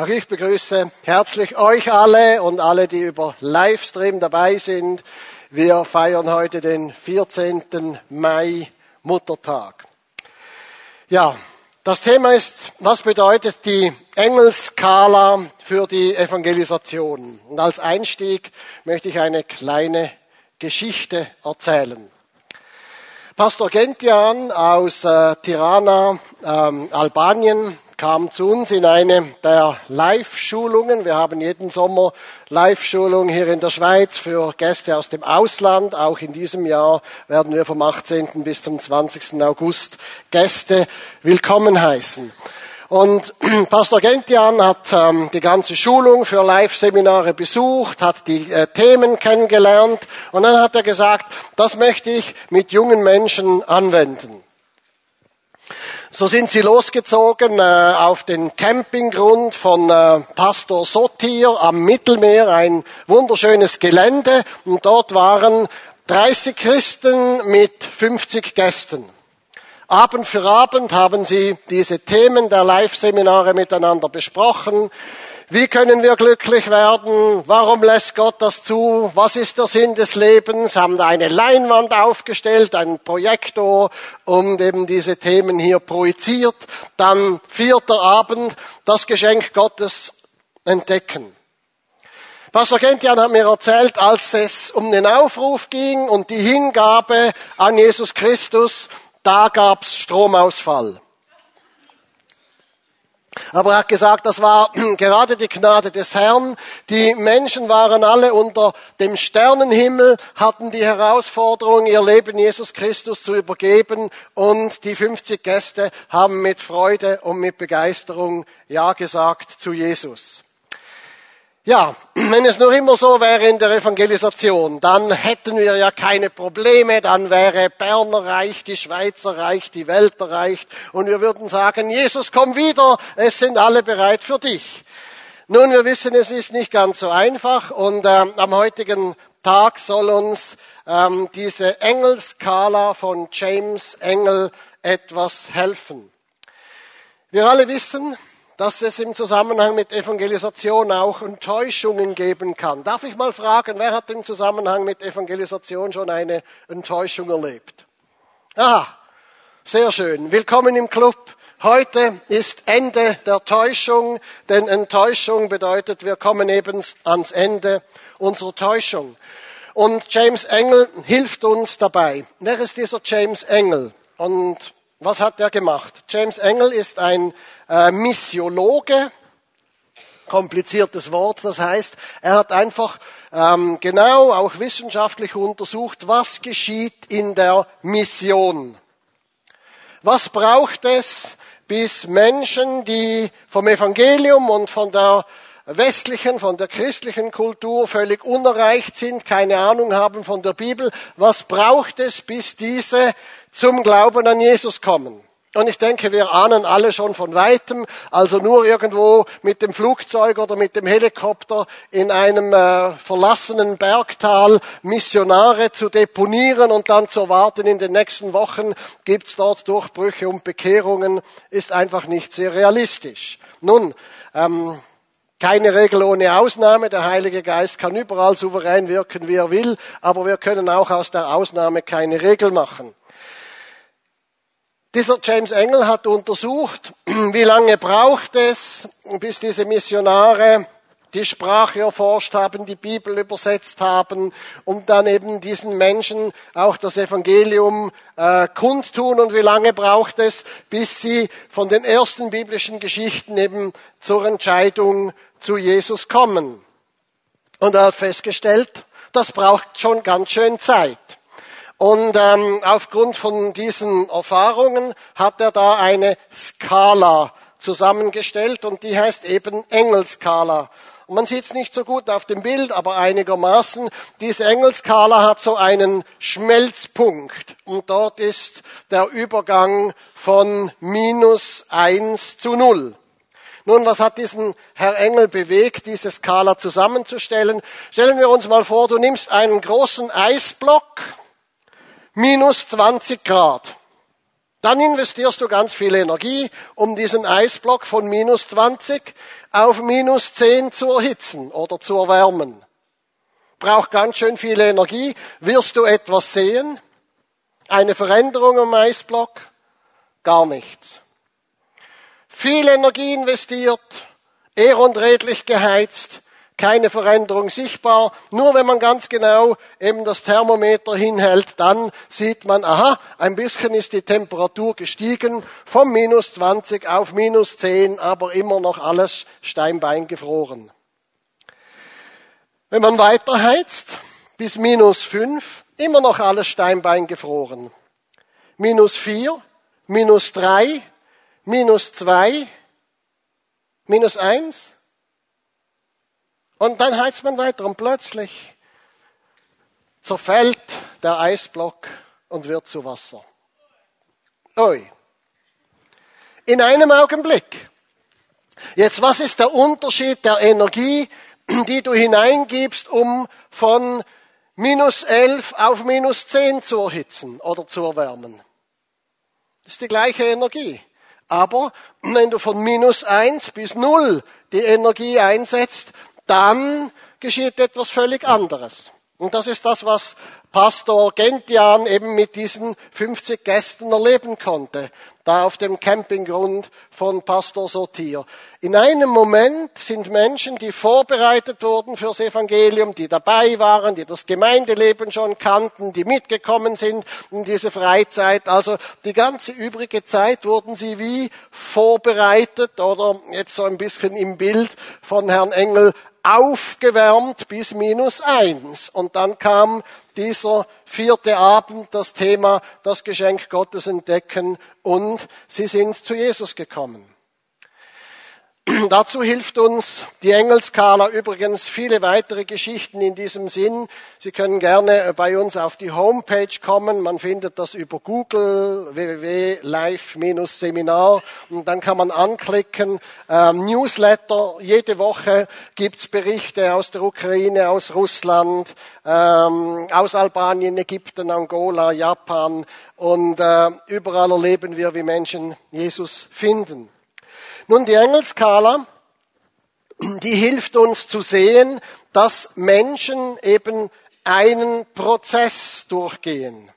Auch ich begrüße herzlich euch alle und alle, die über Livestream dabei sind. Wir feiern heute den 14. Mai Muttertag. Ja, das Thema ist, was bedeutet die Engelskala für die Evangelisation? Und als Einstieg möchte ich eine kleine Geschichte erzählen. Pastor Gentian aus äh, Tirana, ähm, Albanien, kam zu uns in eine der Live-Schulungen. Wir haben jeden Sommer Live-Schulungen hier in der Schweiz für Gäste aus dem Ausland. Auch in diesem Jahr werden wir vom 18. bis zum 20. August Gäste willkommen heißen. Und Pastor Gentian hat ähm, die ganze Schulung für Live-Seminare besucht, hat die äh, Themen kennengelernt und dann hat er gesagt, das möchte ich mit jungen Menschen anwenden. So sind sie losgezogen äh, auf den Campinggrund von äh, Pastor Sotir am Mittelmeer, ein wunderschönes Gelände. Und dort waren 30 Christen mit 50 Gästen. Abend für Abend haben sie diese Themen der Live-Seminare miteinander besprochen. Wie können wir glücklich werden? Warum lässt Gott das zu? Was ist der Sinn des Lebens? Haben da eine Leinwand aufgestellt, einen Projektor und eben diese Themen hier projiziert. Dann vierter Abend, das Geschenk Gottes entdecken. Pastor Gentian hat mir erzählt, als es um den Aufruf ging und die Hingabe an Jesus Christus, da gab's Stromausfall. Aber er hat gesagt, das war gerade die Gnade des Herrn. Die Menschen waren alle unter dem Sternenhimmel, hatten die Herausforderung, ihr Leben Jesus Christus zu übergeben und die 50 Gäste haben mit Freude und mit Begeisterung Ja gesagt zu Jesus. Ja, wenn es nur immer so wäre in der Evangelisation, dann hätten wir ja keine Probleme, dann wäre Berner Reich, die Schweizer Reich, die Welt erreicht und wir würden sagen, Jesus, komm wieder, es sind alle bereit für dich. Nun, wir wissen, es ist nicht ganz so einfach und äh, am heutigen Tag soll uns ähm, diese Engelskala von James Engel etwas helfen. Wir alle wissen, dass es im Zusammenhang mit Evangelisation auch Enttäuschungen geben kann. Darf ich mal fragen, wer hat im Zusammenhang mit Evangelisation schon eine Enttäuschung erlebt? Ah, sehr schön. Willkommen im Club. Heute ist Ende der Täuschung, denn Enttäuschung bedeutet, wir kommen eben ans Ende unserer Täuschung. Und James Engel hilft uns dabei. Wer ist dieser James Engel? Und was hat er gemacht? James Engel ist ein äh, Missiologe, kompliziertes Wort, das heißt, er hat einfach ähm, genau auch wissenschaftlich untersucht, was geschieht in der Mission. Was braucht es, bis Menschen, die vom Evangelium und von der westlichen, von der christlichen Kultur völlig unerreicht sind, keine Ahnung haben von der Bibel. Was braucht es, bis diese zum Glauben an Jesus kommen? Und ich denke, wir ahnen alle schon von weitem, also nur irgendwo mit dem Flugzeug oder mit dem Helikopter in einem äh, verlassenen Bergtal Missionare zu deponieren und dann zu warten, in den nächsten Wochen gibt's dort Durchbrüche und Bekehrungen, ist einfach nicht sehr realistisch. Nun, ähm, keine Regel ohne Ausnahme. Der Heilige Geist kann überall souverän wirken, wie er will, aber wir können auch aus der Ausnahme keine Regel machen. Dieser James Engel hat untersucht, wie lange braucht es, bis diese Missionare die Sprache erforscht haben, die Bibel übersetzt haben und dann eben diesen Menschen auch das Evangelium äh, kundtun und wie lange braucht es, bis sie von den ersten biblischen Geschichten eben zur Entscheidung zu Jesus kommen. Und er hat festgestellt, das braucht schon ganz schön Zeit. Und ähm, aufgrund von diesen Erfahrungen hat er da eine Skala zusammengestellt und die heißt eben Engelskala. Und man sieht es nicht so gut auf dem Bild, aber einigermaßen. Diese Engelskala hat so einen Schmelzpunkt und dort ist der Übergang von minus eins zu null. Nun, was hat diesen Herr Engel bewegt, diese Skala zusammenzustellen? Stellen wir uns mal vor, du nimmst einen großen Eisblock, minus 20 Grad. Dann investierst du ganz viel Energie, um diesen Eisblock von minus 20 auf minus 10 zu erhitzen oder zu erwärmen. Braucht ganz schön viel Energie. Wirst du etwas sehen? Eine Veränderung am Eisblock? Gar nichts. Viel Energie investiert, ehr und redlich geheizt, keine Veränderung sichtbar. Nur wenn man ganz genau eben das Thermometer hinhält, dann sieht man, aha, ein bisschen ist die Temperatur gestiegen vom minus 20 auf minus 10, aber immer noch alles Steinbein gefroren. Wenn man weiter heizt, bis minus 5, immer noch alles Steinbein gefroren. Minus 4, minus 3, minus 2, minus 1, und dann heizt man weiter und plötzlich zerfällt der Eisblock und wird zu Wasser. Ui. In einem Augenblick. Jetzt, was ist der Unterschied der Energie, die du hineingibst, um von minus 11 auf minus 10 zu erhitzen oder zu erwärmen? Das ist die gleiche Energie. Aber wenn du von minus 1 bis 0 die Energie einsetzt, dann geschieht etwas völlig anderes. Und das ist das, was Pastor Gentian eben mit diesen 50 Gästen erleben konnte, da auf dem Campinggrund von Pastor Sotir. In einem Moment sind Menschen, die vorbereitet wurden fürs Evangelium, die dabei waren, die das Gemeindeleben schon kannten, die mitgekommen sind in diese Freizeit. Also die ganze übrige Zeit wurden sie wie vorbereitet oder jetzt so ein bisschen im Bild von Herrn Engel aufgewärmt bis minus eins. Und dann kam dieser vierte Abend das Thema, das Geschenk Gottes entdecken und sie sind zu Jesus gekommen. Dazu hilft uns die Engelskala übrigens viele weitere Geschichten in diesem Sinn. Sie können gerne bei uns auf die Homepage kommen. Man findet das über Google www.live-seminar und dann kann man anklicken. Ähm, Newsletter. Jede Woche gibt's Berichte aus der Ukraine, aus Russland, ähm, aus Albanien, Ägypten, Angola, Japan und äh, überall erleben wir, wie Menschen Jesus finden. Nun, die Engelskala, die hilft uns zu sehen, dass Menschen eben einen Prozess durchgehen.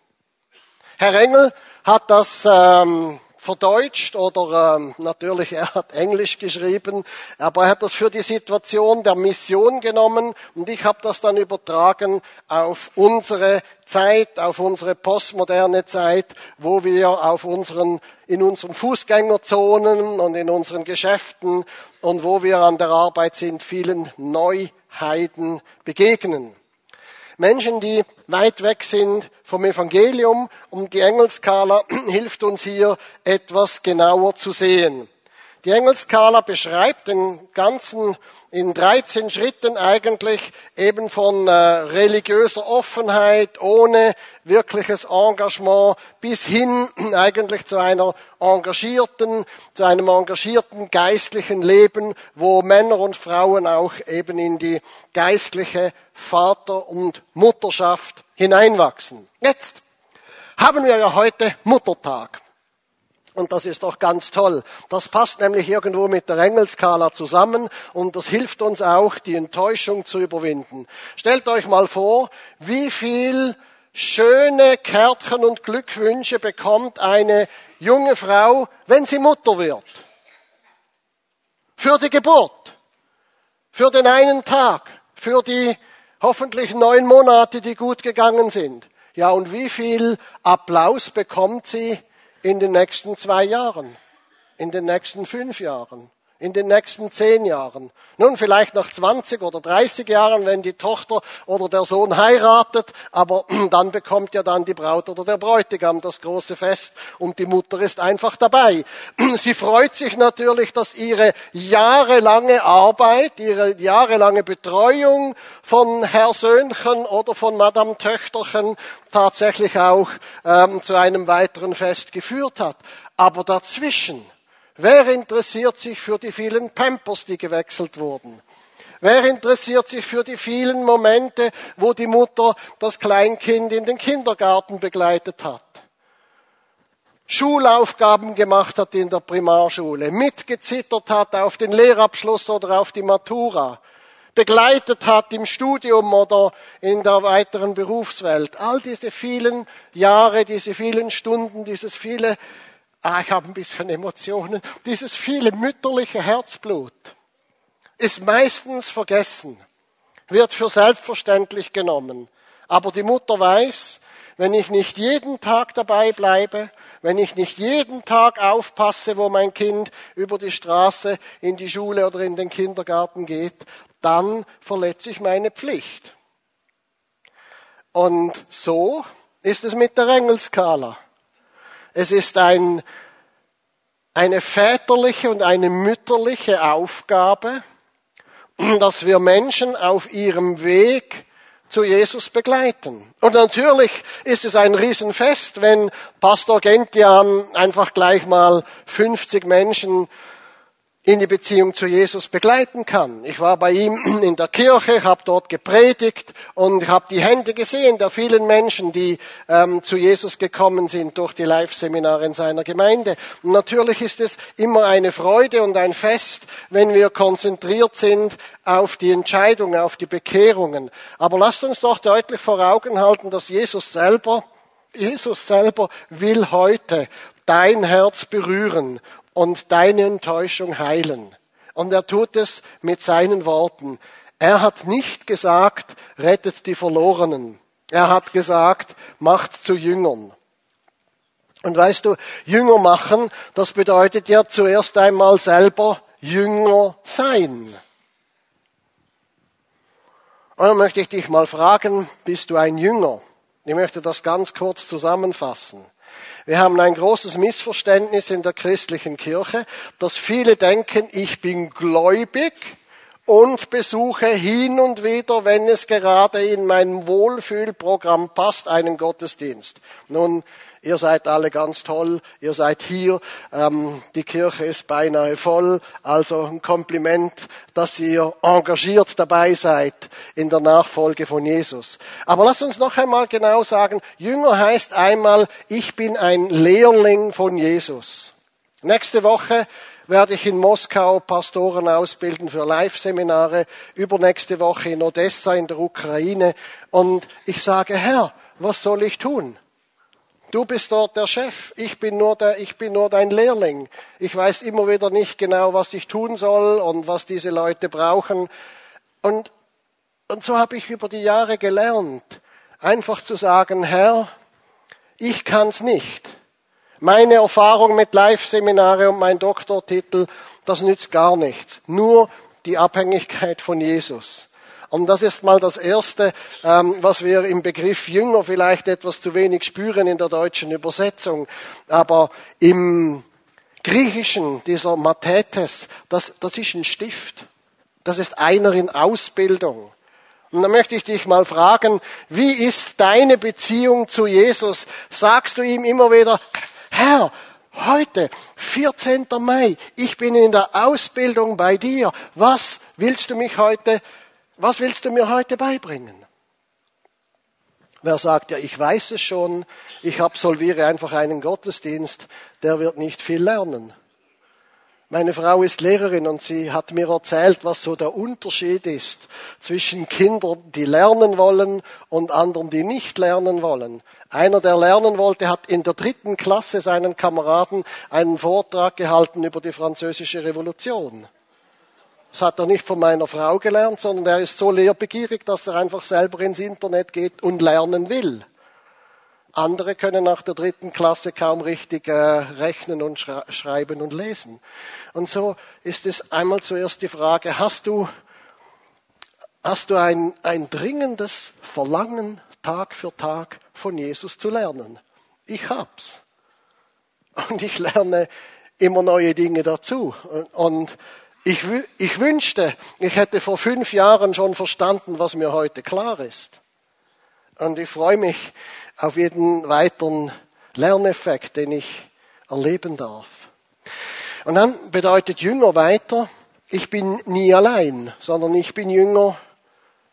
Herr Engel hat das ähm, verdeutscht oder ähm, natürlich er hat Englisch geschrieben, aber er hat das für die Situation der Mission genommen und ich habe das dann übertragen auf unsere Zeit, auf unsere postmoderne Zeit, wo wir auf unseren in unseren Fußgängerzonen und in unseren Geschäften und wo wir an der Arbeit sind, vielen Neuheiten begegnen. Menschen, die weit weg sind vom Evangelium und die Engelskala hilft uns hier etwas genauer zu sehen. Die Engelskala beschreibt den ganzen in 13 Schritten eigentlich eben von äh, religiöser Offenheit ohne wirkliches Engagement bis hin eigentlich zu einer engagierten, zu einem engagierten geistlichen Leben, wo Männer und Frauen auch eben in die geistliche Vater- und Mutterschaft hineinwachsen. Jetzt haben wir ja heute Muttertag. Und das ist doch ganz toll. Das passt nämlich irgendwo mit der Engelskala zusammen und das hilft uns auch, die Enttäuschung zu überwinden. Stellt euch mal vor, wie viel schöne Kärtchen und Glückwünsche bekommt eine junge Frau, wenn sie Mutter wird. Für die Geburt, für den einen Tag, für die hoffentlich neun Monate, die gut gegangen sind. Ja, und wie viel Applaus bekommt sie in den nächsten zwei Jahren, in den nächsten fünf Jahren, in den nächsten zehn Jahren. Nun, vielleicht nach 20 oder 30 Jahren, wenn die Tochter oder der Sohn heiratet, aber dann bekommt ja dann die Braut oder der Bräutigam das große Fest und die Mutter ist einfach dabei. Sie freut sich natürlich, dass ihre jahrelange Arbeit, ihre jahrelange Betreuung von Herr Söhnchen oder von Madame Töchterchen tatsächlich auch ähm, zu einem weiteren Fest geführt hat. Aber dazwischen, Wer interessiert sich für die vielen Pampers, die gewechselt wurden? Wer interessiert sich für die vielen Momente, wo die Mutter das Kleinkind in den Kindergarten begleitet hat? Schulaufgaben gemacht hat in der Primarschule, mitgezittert hat auf den Lehrabschluss oder auf die Matura, begleitet hat im Studium oder in der weiteren Berufswelt. All diese vielen Jahre, diese vielen Stunden, dieses viele, ah, ich habe ein bisschen Emotionen, dieses viele mütterliche Herzblut ist meistens vergessen, wird für selbstverständlich genommen. Aber die Mutter weiß, wenn ich nicht jeden Tag dabei bleibe, wenn ich nicht jeden Tag aufpasse, wo mein Kind über die Straße in die Schule oder in den Kindergarten geht, dann verletze ich meine Pflicht. Und so ist es mit der Engelskala. Es ist ein, eine väterliche und eine mütterliche Aufgabe, dass wir Menschen auf ihrem Weg zu Jesus begleiten. Und natürlich ist es ein Riesenfest, wenn Pastor Gentian einfach gleich mal 50 Menschen in die Beziehung zu Jesus begleiten kann. Ich war bei ihm in der Kirche, habe dort gepredigt und habe die Hände gesehen der vielen Menschen, die ähm, zu Jesus gekommen sind durch die Live-Seminare in seiner Gemeinde. Und natürlich ist es immer eine Freude und ein Fest, wenn wir konzentriert sind auf die Entscheidungen, auf die Bekehrungen. Aber lasst uns doch deutlich vor Augen halten, dass Jesus selber Jesus selber will heute dein Herz berühren und deine Enttäuschung heilen. Und er tut es mit seinen Worten. Er hat nicht gesagt, rettet die Verlorenen. Er hat gesagt, macht zu Jüngern. Und weißt du, Jünger machen, das bedeutet ja zuerst einmal selber Jünger sein. Und dann möchte ich dich mal fragen, bist du ein Jünger? Ich möchte das ganz kurz zusammenfassen. Wir haben ein großes Missverständnis in der christlichen Kirche, dass viele denken, ich bin gläubig und besuche hin und wieder, wenn es gerade in mein Wohlfühlprogramm passt, einen Gottesdienst. Nun, Ihr seid alle ganz toll, ihr seid hier, ähm, die Kirche ist beinahe voll, also ein Kompliment, dass ihr engagiert dabei seid in der Nachfolge von Jesus. Aber lasst uns noch einmal genau sagen, Jünger heißt einmal, ich bin ein Lehrling von Jesus. Nächste Woche werde ich in Moskau Pastoren ausbilden für Live-Seminare, übernächste Woche in Odessa in der Ukraine. Und ich sage, Herr, was soll ich tun? Du bist dort der Chef, ich bin nur der, ich bin nur dein Lehrling. Ich weiß immer wieder nicht genau, was ich tun soll und was diese Leute brauchen. Und, und so habe ich über die Jahre gelernt, einfach zu sagen, Herr, ich kann's nicht. Meine Erfahrung mit Live-Seminare und mein Doktortitel, das nützt gar nichts. Nur die Abhängigkeit von Jesus. Und das ist mal das Erste, ähm, was wir im Begriff Jünger vielleicht etwas zu wenig spüren in der deutschen Übersetzung. Aber im Griechischen, dieser Mathetes, das, das ist ein Stift. Das ist einer in Ausbildung. Und dann möchte ich dich mal fragen, wie ist deine Beziehung zu Jesus? Sagst du ihm immer wieder, Herr, heute, 14. Mai, ich bin in der Ausbildung bei dir. Was willst du mich heute was willst du mir heute beibringen? Wer sagt, ja, ich weiß es schon, ich absolviere einfach einen Gottesdienst, der wird nicht viel lernen. Meine Frau ist Lehrerin und sie hat mir erzählt, was so der Unterschied ist zwischen Kindern, die lernen wollen und anderen, die nicht lernen wollen. Einer, der lernen wollte, hat in der dritten Klasse seinen Kameraden einen Vortrag gehalten über die französische Revolution. Das hat er nicht von meiner Frau gelernt, sondern er ist so lehrbegierig, dass er einfach selber ins Internet geht und lernen will. Andere können nach der dritten Klasse kaum richtig äh, rechnen und schreiben und lesen. Und so ist es einmal zuerst die Frage, hast du, hast du ein, ein dringendes Verlangen, Tag für Tag von Jesus zu lernen? Ich hab's. Und ich lerne immer neue Dinge dazu. Und ich, ich wünschte, ich hätte vor fünf Jahren schon verstanden, was mir heute klar ist. Und ich freue mich auf jeden weiteren Lerneffekt, den ich erleben darf. Und dann bedeutet Jünger weiter, ich bin nie allein, sondern ich bin Jünger,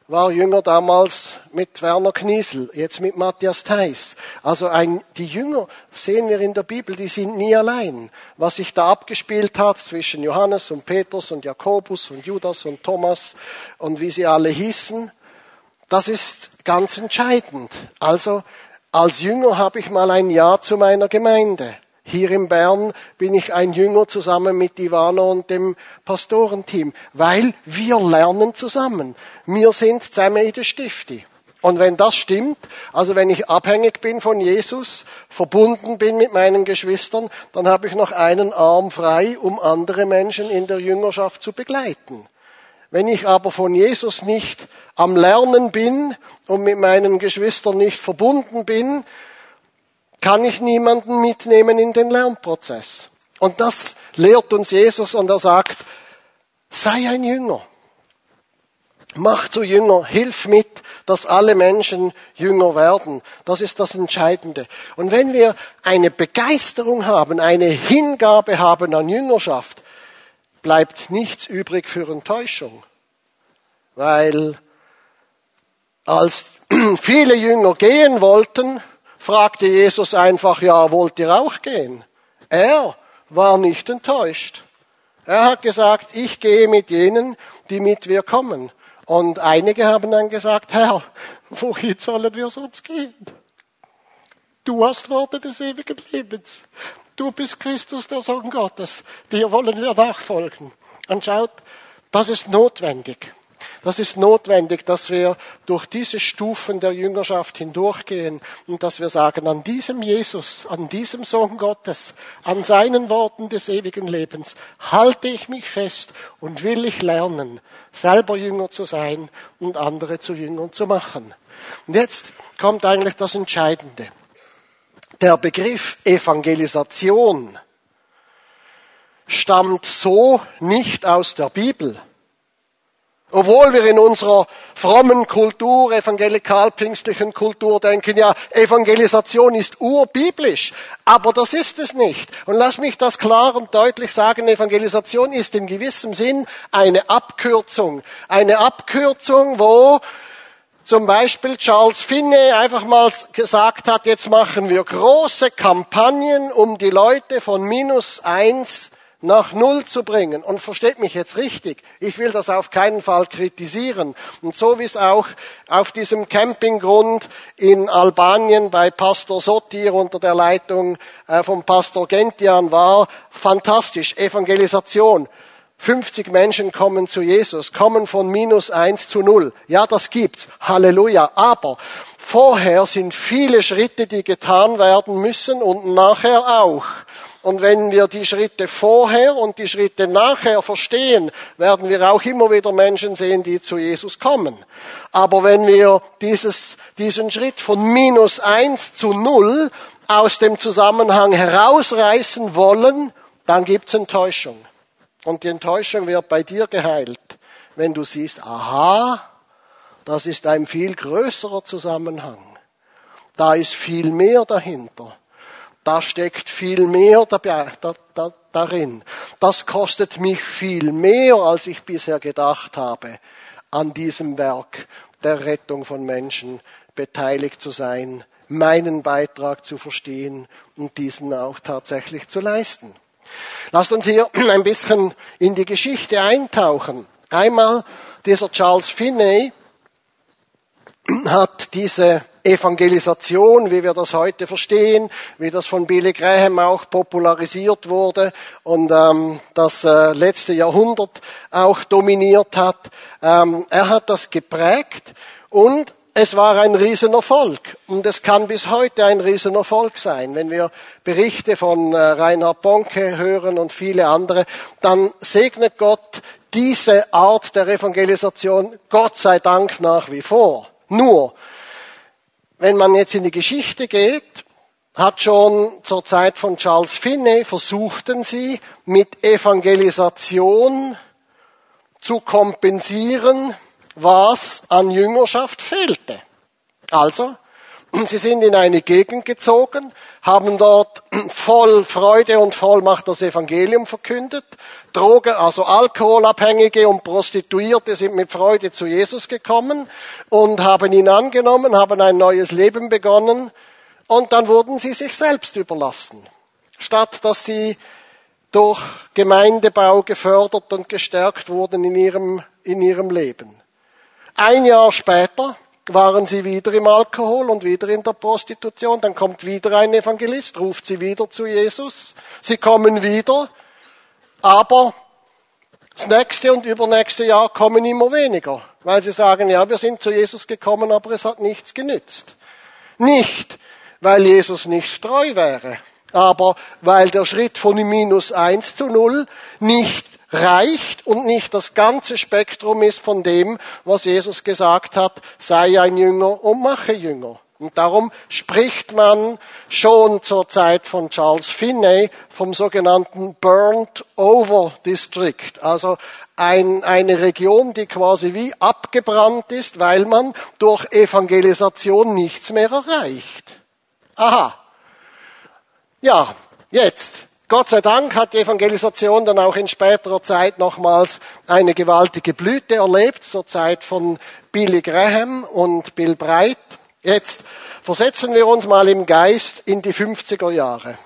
war Jünger damals mit Werner Kniesel, jetzt mit Matthias Theis. Also ein, die Jünger sehen wir in der Bibel, die sind nie allein. Was sich da abgespielt hat zwischen Johannes und Petrus und Jakobus und Judas und Thomas und wie sie alle hießen, das ist ganz entscheidend. Also als Jünger habe ich mal ein Ja zu meiner Gemeinde. Hier in Bern bin ich ein Jünger zusammen mit Ivana und dem Pastorenteam, weil wir lernen zusammen. Wir sind zusammen in der Stifte. Und wenn das stimmt, also wenn ich abhängig bin von Jesus, verbunden bin mit meinen Geschwistern, dann habe ich noch einen Arm frei, um andere Menschen in der Jüngerschaft zu begleiten. Wenn ich aber von Jesus nicht am Lernen bin und mit meinen Geschwistern nicht verbunden bin, kann ich niemanden mitnehmen in den Lernprozess. Und das lehrt uns Jesus und er sagt, sei ein Jünger. Mach zu Jünger, hilf mit, dass alle Menschen Jünger werden. Das ist das Entscheidende. Und wenn wir eine Begeisterung haben, eine Hingabe haben an Jüngerschaft, bleibt nichts übrig für Enttäuschung. Weil als viele Jünger gehen wollten, fragte Jesus einfach, ja, wollt ihr auch gehen? Er war nicht enttäuscht. Er hat gesagt, ich gehe mit jenen, die mit mir kommen. Und einige haben dann gesagt, Herr, wohin sollen wir sonst gehen? Du hast Worte des ewigen Lebens. Du bist Christus, der Sohn Gottes. Dir wollen wir nachfolgen. Und schaut, das ist notwendig. Das ist notwendig, dass wir durch diese Stufen der Jüngerschaft hindurchgehen und dass wir sagen, an diesem Jesus, an diesem Sohn Gottes, an seinen Worten des ewigen Lebens halte ich mich fest und will ich lernen, selber Jünger zu sein und andere zu Jüngern zu machen. Und jetzt kommt eigentlich das Entscheidende. Der Begriff Evangelisation stammt so nicht aus der Bibel obwohl wir in unserer frommen Kultur, evangelikal-pfingstlichen Kultur denken, ja, Evangelisation ist urbiblisch. Aber das ist es nicht. Und lass mich das klar und deutlich sagen, Evangelisation ist in gewissem Sinn eine Abkürzung. Eine Abkürzung, wo zum Beispiel Charles Finney einfach mal gesagt hat, jetzt machen wir große Kampagnen, um die Leute von minus eins nach Null zu bringen. Und versteht mich jetzt richtig, ich will das auf keinen Fall kritisieren. Und so wie es auch auf diesem Campinggrund in Albanien bei Pastor Sotir unter der Leitung äh, von Pastor Gentian war, fantastisch, Evangelisation. 50 Menschen kommen zu Jesus, kommen von minus eins zu null. Ja, das gibt's. Halleluja. Aber vorher sind viele Schritte, die getan werden müssen und nachher auch. Und wenn wir die Schritte vorher und die Schritte nachher verstehen, werden wir auch immer wieder Menschen sehen, die zu Jesus kommen. Aber wenn wir dieses, diesen Schritt von minus eins zu null aus dem Zusammenhang herausreißen wollen, dann gibt's Enttäuschung. Und die Enttäuschung wird bei dir geheilt, wenn du siehst, aha, das ist ein viel größerer Zusammenhang. Da ist viel mehr dahinter. Da steckt viel mehr darin. Das kostet mich viel mehr, als ich bisher gedacht habe, an diesem Werk der Rettung von Menschen beteiligt zu sein, meinen Beitrag zu verstehen und diesen auch tatsächlich zu leisten. Lasst uns hier ein bisschen in die Geschichte eintauchen. Einmal dieser Charles Finney hat diese Evangelisation, wie wir das heute verstehen, wie das von Billy Graham auch popularisiert wurde und ähm, das äh, letzte Jahrhundert auch dominiert hat. Ähm, er hat das geprägt und es war ein Riesenerfolg und es kann bis heute ein Riesenerfolg sein. Wenn wir Berichte von äh, Reinhard Bonke hören und viele andere, dann segnet Gott diese Art der Evangelisation, Gott sei Dank nach wie vor. Nur, wenn man jetzt in die Geschichte geht, hat schon zur Zeit von Charles Finney versuchten sie mit Evangelisation zu kompensieren, was an Jüngerschaft fehlte. Also, Sie sind in eine Gegend gezogen, haben dort voll Freude und Vollmacht das Evangelium verkündet. Drogen, also Alkoholabhängige und Prostituierte sind mit Freude zu Jesus gekommen und haben ihn angenommen, haben ein neues Leben begonnen und dann wurden sie sich selbst überlassen. Statt dass sie durch Gemeindebau gefördert und gestärkt wurden in ihrem, in ihrem Leben. Ein Jahr später waren sie wieder im Alkohol und wieder in der Prostitution. Dann kommt wieder ein Evangelist, ruft sie wieder zu Jesus. Sie kommen wieder, aber das nächste und übernächste Jahr kommen immer weniger, weil sie sagen, ja, wir sind zu Jesus gekommen, aber es hat nichts genützt. Nicht, weil Jesus nicht treu wäre, aber weil der Schritt von minus eins zu null nicht reicht und nicht das ganze Spektrum ist von dem, was Jesus gesagt hat, sei ein Jünger und mache Jünger. Und darum spricht man schon zur Zeit von Charles Finney vom sogenannten Burnt Over District, also ein, eine Region, die quasi wie abgebrannt ist, weil man durch Evangelisation nichts mehr erreicht. Aha. Ja, jetzt Gott sei Dank hat die Evangelisation dann auch in späterer Zeit nochmals eine gewaltige Blüte erlebt, zur Zeit von Billy Graham und Bill Bright. Jetzt versetzen wir uns mal im Geist in die 50er Jahre.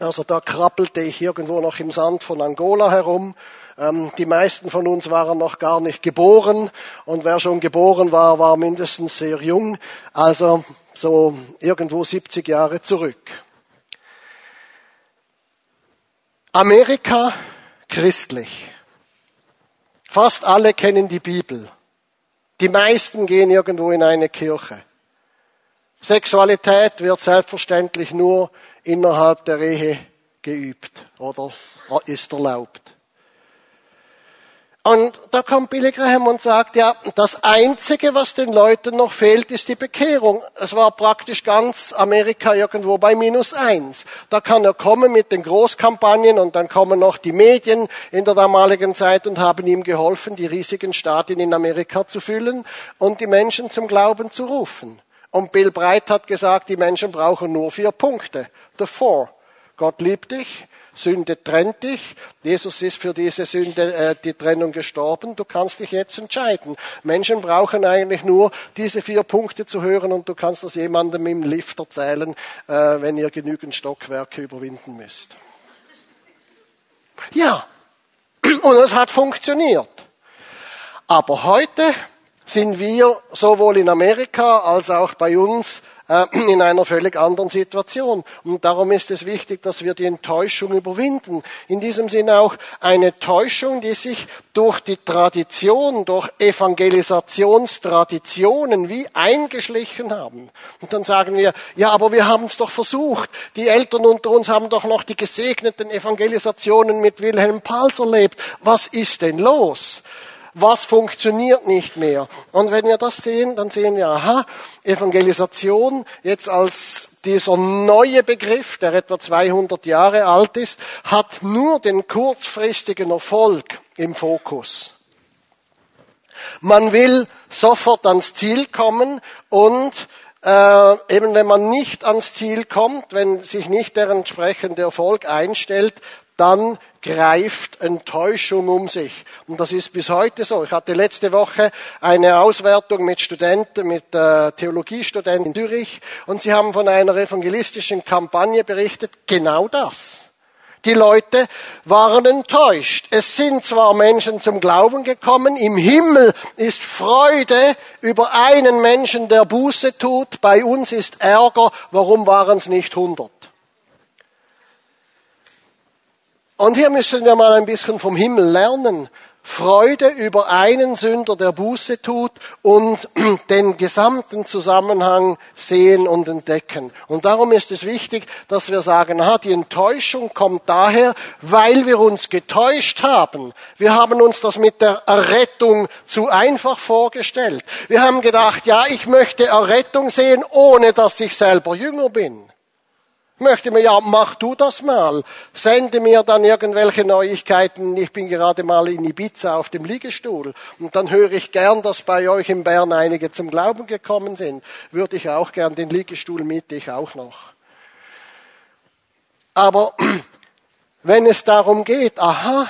Also da krabbelte ich irgendwo noch im Sand von Angola herum. Ähm, die meisten von uns waren noch gar nicht geboren und wer schon geboren war, war mindestens sehr jung. Also so irgendwo 70 Jahre zurück. Amerika christlich. Fast alle kennen die Bibel. Die meisten gehen irgendwo in eine Kirche. Sexualität wird selbstverständlich nur innerhalb der Ehe geübt oder ist erlaubt. Und da kommt Billy Graham und sagt, ja, das Einzige, was den Leuten noch fehlt, ist die Bekehrung. Es war praktisch ganz Amerika irgendwo bei minus eins. Da kann er kommen mit den Großkampagnen und dann kommen noch die Medien in der damaligen Zeit und haben ihm geholfen, die riesigen Staaten in Amerika zu füllen und die Menschen zum Glauben zu rufen. Und Bill Bright hat gesagt, die Menschen brauchen nur vier Punkte. The four. Gott liebt dich. Sünde trennt dich. Jesus ist für diese Sünde äh, die Trennung gestorben. Du kannst dich jetzt entscheiden. Menschen brauchen eigentlich nur diese vier Punkte zu hören und du kannst das jemandem im Lift erzählen, äh, wenn ihr genügend Stockwerke überwinden müsst. Ja, und es hat funktioniert. Aber heute sind wir sowohl in Amerika als auch bei uns in einer völlig anderen Situation. Und darum ist es wichtig, dass wir die Enttäuschung überwinden. In diesem Sinne auch eine Täuschung, die sich durch die Tradition, durch Evangelisationstraditionen wie eingeschlichen haben. Und dann sagen wir, ja, aber wir haben es doch versucht. Die Eltern unter uns haben doch noch die gesegneten Evangelisationen mit Wilhelm Pals erlebt. Was ist denn los? Was funktioniert nicht mehr. Und wenn wir das sehen, dann sehen wir, aha, Evangelisation jetzt als dieser neue Begriff, der etwa 200 Jahre alt ist, hat nur den kurzfristigen Erfolg im Fokus. Man will sofort ans Ziel kommen und äh, eben wenn man nicht ans Ziel kommt, wenn sich nicht der entsprechende Erfolg einstellt, dann greift Enttäuschung um sich. Und das ist bis heute so. Ich hatte letzte Woche eine Auswertung mit Studenten, mit äh, Theologiestudenten in Zürich und sie haben von einer evangelistischen Kampagne berichtet, genau das. Die Leute waren enttäuscht. Es sind zwar Menschen zum Glauben gekommen, im Himmel ist Freude über einen Menschen, der Buße tut, bei uns ist Ärger, warum waren es nicht hundert? Und hier müssen wir mal ein bisschen vom Himmel lernen. Freude über einen Sünder, der Buße tut und den gesamten Zusammenhang sehen und entdecken. Und darum ist es wichtig, dass wir sagen, aha, die Enttäuschung kommt daher, weil wir uns getäuscht haben. Wir haben uns das mit der Errettung zu einfach vorgestellt. Wir haben gedacht, ja, ich möchte Errettung sehen, ohne dass ich selber Jünger bin. Möchte mir, ja, mach du das mal. Sende mir dann irgendwelche Neuigkeiten. Ich bin gerade mal in Ibiza auf dem Liegestuhl. Und dann höre ich gern, dass bei euch in Bern einige zum Glauben gekommen sind. Würde ich auch gern den Liegestuhl miete ich auch noch. Aber wenn es darum geht, aha,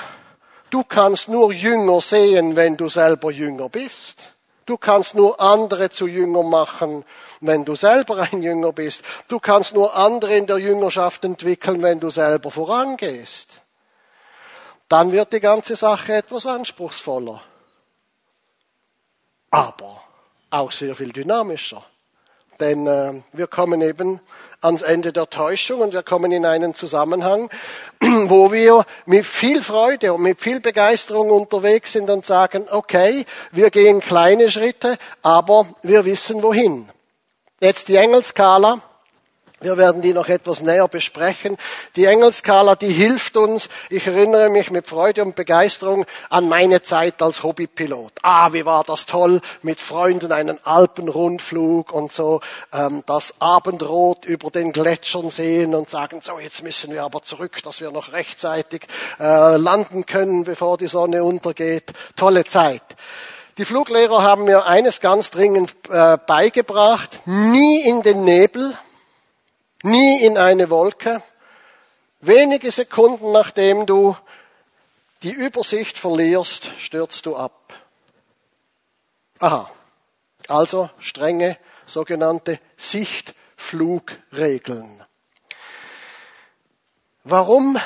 du kannst nur Jünger sehen, wenn du selber Jünger bist. Du kannst nur andere zu Jünger machen, wenn du selber ein Jünger bist. Du kannst nur andere in der Jüngerschaft entwickeln, wenn du selber vorangehst. Dann wird die ganze Sache etwas anspruchsvoller. Aber auch sehr viel dynamischer. Denn äh, wir kommen eben ans Ende der Täuschung und wir kommen in einen Zusammenhang, wo wir mit viel Freude und mit viel Begeisterung unterwegs sind und sagen, okay, wir gehen kleine Schritte, aber wir wissen wohin. Jetzt die Engelskala. Wir werden die noch etwas näher besprechen. Die Engelskala, die hilft uns. Ich erinnere mich mit Freude und Begeisterung an meine Zeit als Hobbypilot. Ah, wie war das toll, mit Freunden einen Alpenrundflug und so ähm, das Abendrot über den Gletschern sehen und sagen, so jetzt müssen wir aber zurück, dass wir noch rechtzeitig äh, landen können, bevor die Sonne untergeht. Tolle Zeit. Die Fluglehrer haben mir eines ganz dringend äh, beigebracht, nie in den Nebel, nie in eine Wolke. Wenige Sekunden nachdem du die Übersicht verlierst, stürzt du ab. Aha, also strenge sogenannte Sichtflugregeln. Warum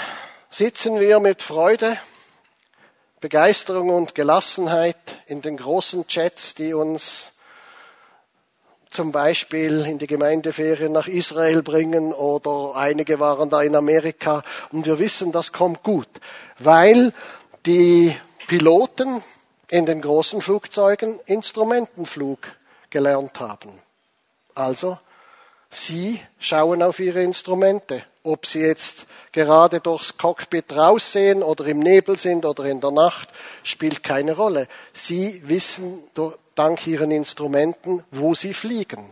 sitzen wir mit Freude, Begeisterung und Gelassenheit in den großen Chats, die uns zum Beispiel in die Gemeindeferien nach Israel bringen oder einige waren da in Amerika und wir wissen, das kommt gut, weil die Piloten in den großen Flugzeugen Instrumentenflug gelernt haben. Also, sie schauen auf ihre Instrumente, ob sie jetzt gerade durchs Cockpit raussehen oder im Nebel sind oder in der Nacht, spielt keine Rolle. Sie wissen dank ihren Instrumenten, wo sie fliegen.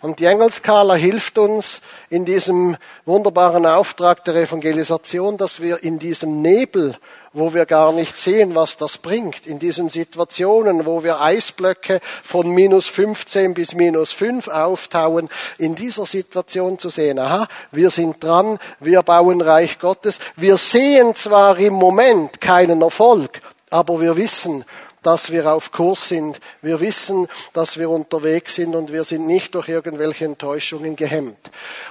Und die Engelskala hilft uns in diesem wunderbaren Auftrag der Evangelisation, dass wir in diesem Nebel, wo wir gar nicht sehen, was das bringt, in diesen Situationen, wo wir Eisblöcke von minus 15 bis minus 5 auftauen, in dieser Situation zu sehen, aha, wir sind dran, wir bauen Reich Gottes, wir sehen zwar im Moment keinen Erfolg, aber wir wissen, dass wir auf Kurs sind. Wir wissen, dass wir unterwegs sind und wir sind nicht durch irgendwelche Enttäuschungen gehemmt.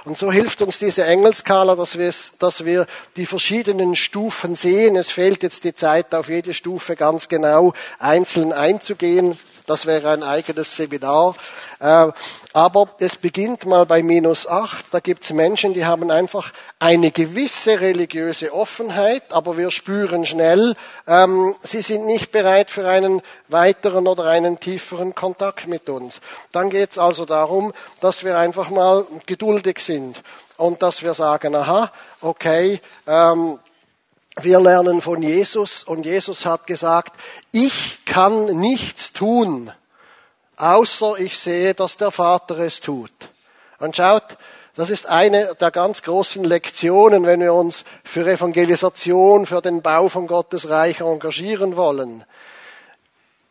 Und so hilft uns diese Engelskala, dass wir, dass wir die verschiedenen Stufen sehen. Es fehlt jetzt die Zeit, auf jede Stufe ganz genau einzeln einzugehen. Das wäre ein eigenes Seminar. Äh, aber es beginnt mal bei minus acht. Da gibt es Menschen, die haben einfach eine gewisse religiöse Offenheit, aber wir spüren schnell, ähm, sie sind nicht bereit für einen weiteren oder einen tieferen Kontakt mit uns. Dann geht es also darum, dass wir einfach mal geduldig sind und dass wir sagen, aha, okay, ähm, wir lernen von Jesus und Jesus hat gesagt, ich kann nichts tun, außer ich sehe, dass der Vater es tut. Und schaut, das ist eine der ganz großen Lektionen, wenn wir uns für Evangelisation, für den Bau von Gottes Reich engagieren wollen.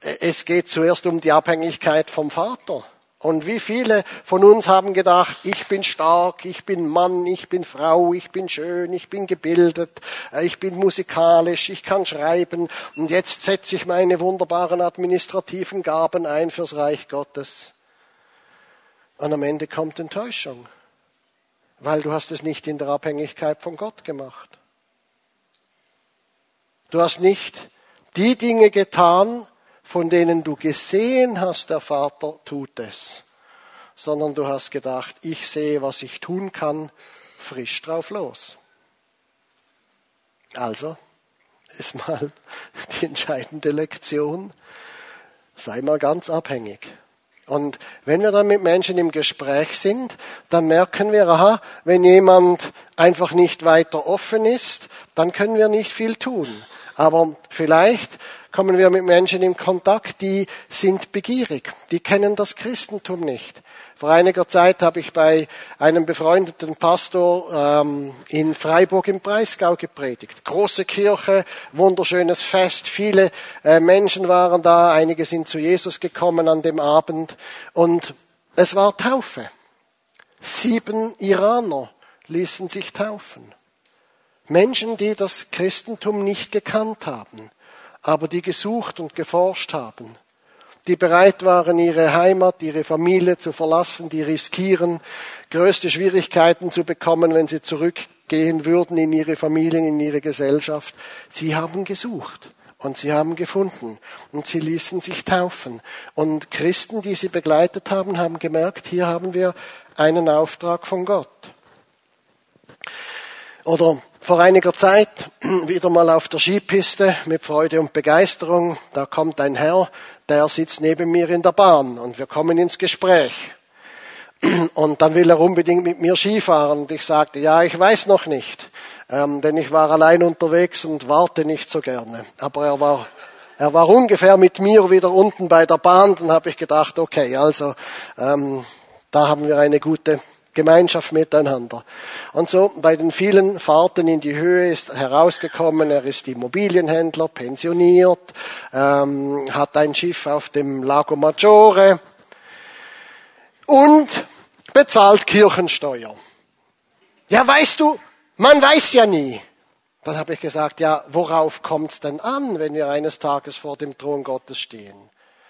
Es geht zuerst um die Abhängigkeit vom Vater. Und wie viele von uns haben gedacht, ich bin stark, ich bin Mann, ich bin Frau, ich bin schön, ich bin gebildet, äh, ich bin musikalisch, ich kann schreiben und jetzt setze ich meine wunderbaren administrativen Gaben ein fürs Reich Gottes. Und am Ende kommt Enttäuschung, weil du hast es nicht in der Abhängigkeit von Gott gemacht. Du hast nicht die Dinge getan, von denen du gesehen hast, der Vater tut es, sondern du hast gedacht, ich sehe, was ich tun kann, frisch drauf los. Also ist mal die entscheidende Lektion, sei mal ganz abhängig. Und wenn wir dann mit Menschen im Gespräch sind, dann merken wir, aha, wenn jemand einfach nicht weiter offen ist, dann können wir nicht viel tun. Aber vielleicht kommen wir mit Menschen in Kontakt, die sind begierig, die kennen das Christentum nicht. Vor einiger Zeit habe ich bei einem befreundeten Pastor ähm, in Freiburg im Breisgau gepredigt. Große Kirche, wunderschönes Fest, viele äh, Menschen waren da, einige sind zu Jesus gekommen an dem Abend und es war Taufe. Sieben Iraner ließen sich taufen. Menschen, die das Christentum nicht gekannt haben, aber die gesucht und geforscht haben, die bereit waren, ihre Heimat, ihre Familie zu verlassen, die riskieren, größte Schwierigkeiten zu bekommen, wenn sie zurückgehen würden in ihre Familien, in ihre Gesellschaft. Sie haben gesucht. Und sie haben gefunden und sie ließen sich taufen. Und Christen, die sie begleitet haben, haben gemerkt, hier haben wir einen Auftrag von Gott. Oder vor einiger Zeit wieder mal auf der Skipiste mit Freude und Begeisterung. Da kommt ein Herr, der sitzt neben mir in der Bahn und wir kommen ins Gespräch. Und dann will er unbedingt mit mir Skifahren. Und ich sagte, ja, ich weiß noch nicht, ähm, denn ich war allein unterwegs und warte nicht so gerne. Aber er war, er war ungefähr mit mir wieder unten bei der Bahn. Dann habe ich gedacht, okay, also ähm, da haben wir eine gute Gemeinschaft miteinander. Und so bei den vielen Fahrten in die Höhe ist herausgekommen, er ist Immobilienhändler, pensioniert, ähm, hat ein Schiff auf dem Lago Maggiore und bezahlt Kirchensteuer. Ja, weißt du, man weiß ja nie. Dann habe ich gesagt, ja, worauf kommt es denn an, wenn wir eines Tages vor dem Thron Gottes stehen?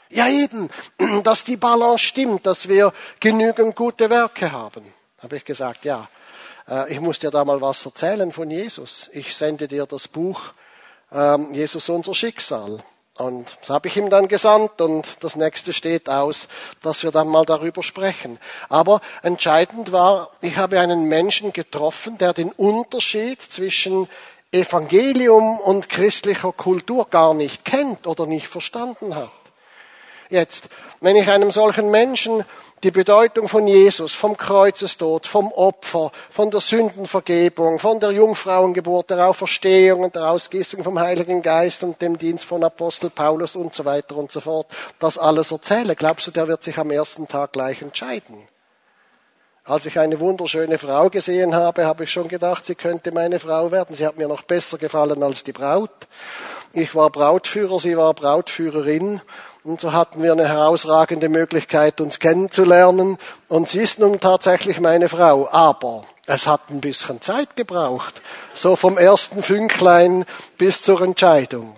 Ja eben, dass die Balance stimmt, dass wir genügend gute Werke haben. Habe ich gesagt, ja, äh, ich muss dir da mal was erzählen von Jesus. Ich sende dir das Buch ähm, Jesus unser Schicksal. Und das habe ich ihm dann gesandt und das nächste steht aus, dass wir dann mal darüber sprechen. Aber entscheidend war, ich habe einen Menschen getroffen, der den Unterschied zwischen Evangelium und christlicher Kultur gar nicht kennt oder nicht verstanden hat. Jetzt, wenn ich einem solchen Menschen die Bedeutung von Jesus, vom Kreuzestod, vom Opfer, von der Sündenvergebung, von der Jungfrauengeburt, der Auferstehung und der Ausgießung vom Heiligen Geist und dem Dienst von Apostel Paulus und so weiter und so fort, das alles erzähle. Glaubst du, der wird sich am ersten Tag gleich entscheiden? Als ich eine wunderschöne Frau gesehen habe, habe ich schon gedacht, sie könnte meine Frau werden. Sie hat mir noch besser gefallen als die Braut. Ich war Brautführer, sie war Brautführerin. Und so hatten wir eine herausragende Möglichkeit, uns kennenzulernen. Und sie ist nun tatsächlich meine Frau. Aber es hat ein bisschen Zeit gebraucht. So vom ersten Fünklein bis zur Entscheidung.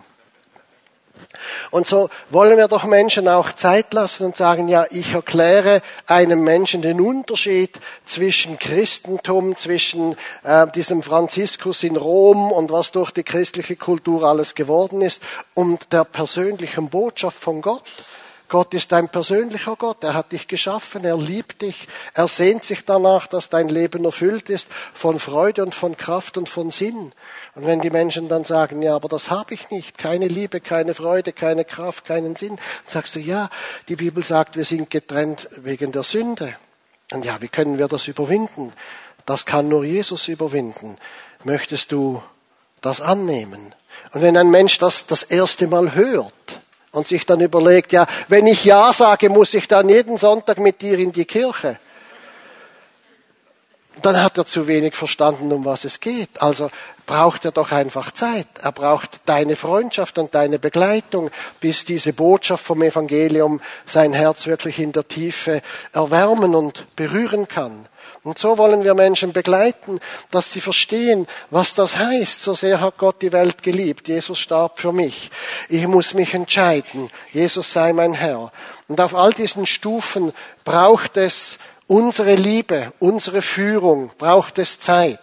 Und so wollen wir doch Menschen auch Zeit lassen und sagen, ja, ich erkläre einem Menschen den Unterschied zwischen Christentum, zwischen äh, diesem Franziskus in Rom und was durch die christliche Kultur alles geworden ist und der persönlichen Botschaft von Gott. Gott ist ein persönlicher Gott. Er hat dich geschaffen. Er liebt dich. Er sehnt sich danach, dass dein Leben erfüllt ist von Freude und von Kraft und von Sinn. Und wenn die Menschen dann sagen, ja, aber das habe ich nicht, keine Liebe, keine Freude, keine Kraft, keinen Sinn, dann sagst du, ja, die Bibel sagt, wir sind getrennt wegen der Sünde. Und ja, wie können wir das überwinden? Das kann nur Jesus überwinden. Möchtest du das annehmen? Und wenn ein Mensch das das erste Mal hört, und sich dann überlegt, ja, wenn ich Ja sage, muss ich dann jeden Sonntag mit dir in die Kirche. Dann hat er zu wenig verstanden, um was es geht. Also braucht er doch einfach Zeit. Er braucht deine Freundschaft und deine Begleitung, bis diese Botschaft vom Evangelium sein Herz wirklich in der Tiefe erwärmen und berühren kann. Und so wollen wir Menschen begleiten, dass sie verstehen, was das heißt. So sehr hat Gott die Welt geliebt. Jesus starb für mich. Ich muss mich entscheiden. Jesus sei mein Herr. Und auf all diesen Stufen braucht es unsere Liebe, unsere Führung, braucht es Zeit.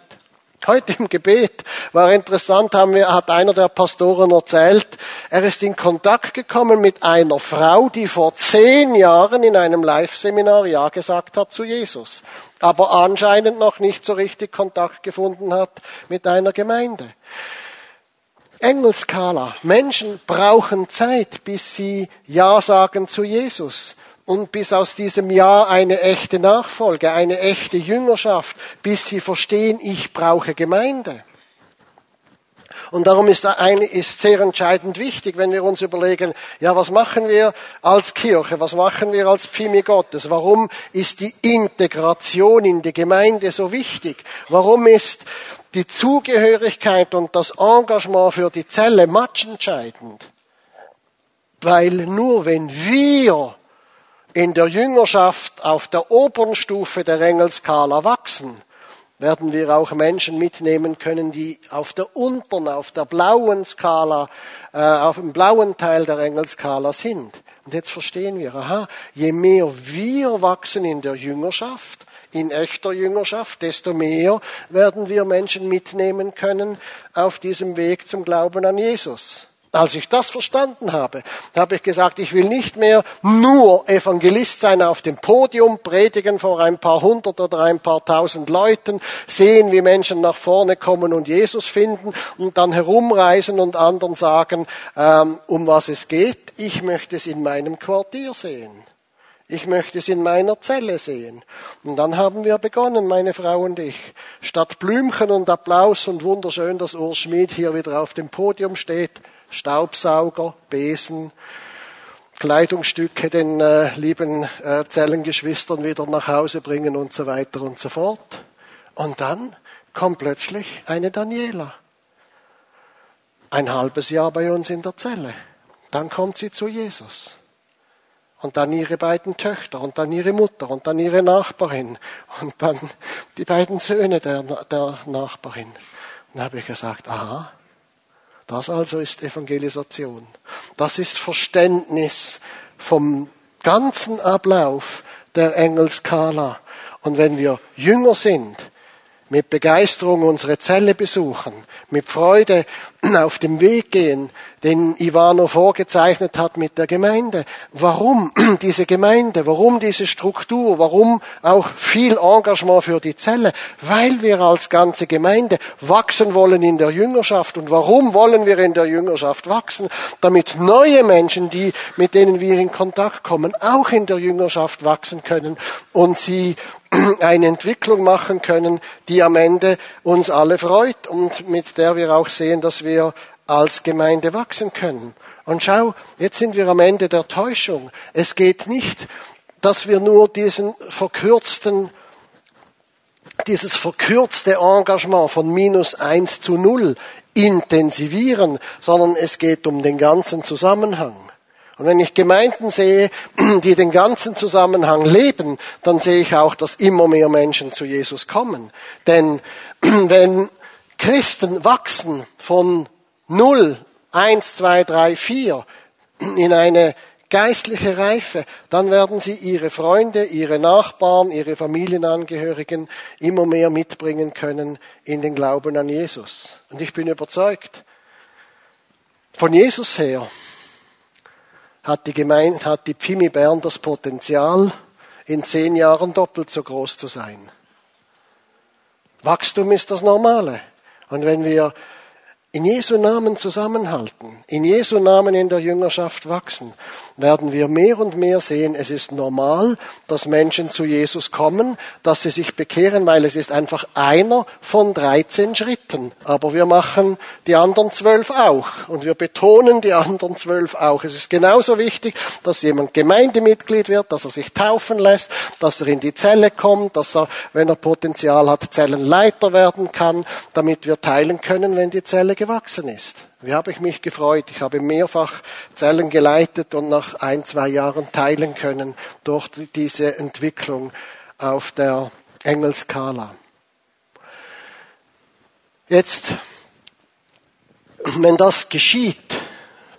Heute im Gebet war interessant, haben wir, hat einer der Pastoren erzählt, er ist in Kontakt gekommen mit einer Frau, die vor zehn Jahren in einem Live-Seminar Ja gesagt hat zu Jesus, aber anscheinend noch nicht so richtig Kontakt gefunden hat mit einer Gemeinde. Engelskala. Menschen brauchen Zeit, bis sie Ja sagen zu Jesus und bis aus diesem Jahr eine echte Nachfolge, eine echte Jüngerschaft, bis sie verstehen, ich brauche Gemeinde. Und darum ist, eine, ist sehr entscheidend wichtig, wenn wir uns überlegen, ja, was machen wir als Kirche, was machen wir als Pfimi Gottes, warum ist die Integration in die Gemeinde so wichtig, warum ist die Zugehörigkeit und das Engagement für die Zelle matchentscheidend. Weil nur wenn wir in der Jüngerschaft auf der oberen Stufe der Engelskala wachsen, werden wir auch Menschen mitnehmen können, die auf der unteren, auf der blauen Skala, äh, auf dem blauen Teil der Engelskala sind. Und jetzt verstehen wir, aha, je mehr wir wachsen in der Jüngerschaft, in echter Jüngerschaft, desto mehr werden wir Menschen mitnehmen können auf diesem Weg zum Glauben an Jesus. Als ich das verstanden habe, habe ich gesagt, ich will nicht mehr nur Evangelist sein auf dem Podium, predigen vor ein paar hundert oder ein paar tausend Leuten, sehen, wie Menschen nach vorne kommen und Jesus finden und dann herumreisen und anderen sagen, ähm, um was es geht. Ich möchte es in meinem Quartier sehen. Ich möchte es in meiner Zelle sehen. Und dann haben wir begonnen, meine Frau und ich. Statt Blümchen und Applaus und wunderschön, dass Urs Schmid hier wieder auf dem Podium steht, Staubsauger, Besen, Kleidungsstücke den äh, lieben äh, Zellengeschwistern wieder nach Hause bringen und so weiter und so fort. Und dann kommt plötzlich eine Daniela. Ein halbes Jahr bei uns in der Zelle. Dann kommt sie zu Jesus und dann ihre beiden Töchter und dann ihre Mutter und dann ihre Nachbarin und dann die beiden Söhne der, der Nachbarin. Und dann habe ich gesagt, aha, das also ist Evangelisation. Das ist Verständnis vom ganzen Ablauf der Engelskala. Und wenn wir Jünger sind, mit Begeisterung unsere Zelle besuchen, mit Freude auf dem Weg gehen, den Ivano vorgezeichnet hat mit der Gemeinde. Warum diese Gemeinde? Warum diese Struktur? Warum auch viel Engagement für die Zelle? Weil wir als ganze Gemeinde wachsen wollen in der Jüngerschaft. Und warum wollen wir in der Jüngerschaft wachsen? Damit neue Menschen, die, mit denen wir in Kontakt kommen, auch in der Jüngerschaft wachsen können und sie eine Entwicklung machen können, die am Ende uns alle freut und mit der wir auch sehen, dass wir als Gemeinde wachsen können. Und schau, jetzt sind wir am Ende der Täuschung. Es geht nicht, dass wir nur diesen verkürzten, dieses verkürzte Engagement von minus eins zu null intensivieren, sondern es geht um den ganzen Zusammenhang. Und wenn ich Gemeinden sehe, die den ganzen Zusammenhang leben, dann sehe ich auch, dass immer mehr Menschen zu Jesus kommen. Denn wenn Christen wachsen von 0, 1, 2, 3, 4 in eine geistliche Reife, dann werden sie ihre Freunde, ihre Nachbarn, ihre Familienangehörigen immer mehr mitbringen können in den Glauben an Jesus. Und ich bin überzeugt, von Jesus her hat die Gemeinde, hat die Pfimi Bern das Potenzial, in zehn Jahren doppelt so groß zu sein. Wachstum ist das Normale. Und wenn wir in Jesu Namen zusammenhalten, in Jesu Namen in der Jüngerschaft wachsen, werden wir mehr und mehr sehen, es ist normal, dass Menschen zu Jesus kommen, dass sie sich bekehren, weil es ist einfach einer von 13 Schritten. Aber wir machen die anderen zwölf auch und wir betonen die anderen zwölf auch. Es ist genauso wichtig, dass jemand Gemeindemitglied wird, dass er sich taufen lässt, dass er in die Zelle kommt, dass er, wenn er Potenzial hat, Zellenleiter werden kann, damit wir teilen können, wenn die Zelle gewachsen ist. Wie habe ich mich gefreut? Ich habe mehrfach Zellen geleitet und nach ein, zwei Jahren teilen können durch diese Entwicklung auf der Engelskala. Jetzt, wenn das geschieht,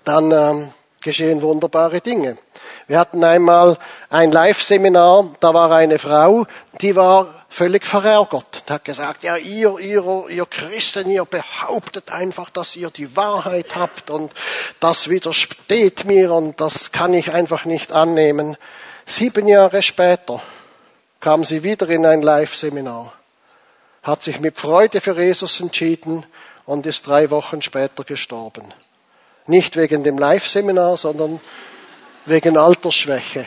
dann ähm, geschehen wunderbare Dinge. Wir hatten einmal ein Live-Seminar, da war eine Frau, die war völlig verärgert und hat gesagt, ja, ihr, ihr, ihr Christen, ihr behauptet einfach, dass ihr die Wahrheit habt und das widersteht mir und das kann ich einfach nicht annehmen. Sieben Jahre später kam sie wieder in ein Live-Seminar, hat sich mit Freude für Jesus entschieden und ist drei Wochen später gestorben. Nicht wegen dem Live-Seminar, sondern wegen Altersschwäche.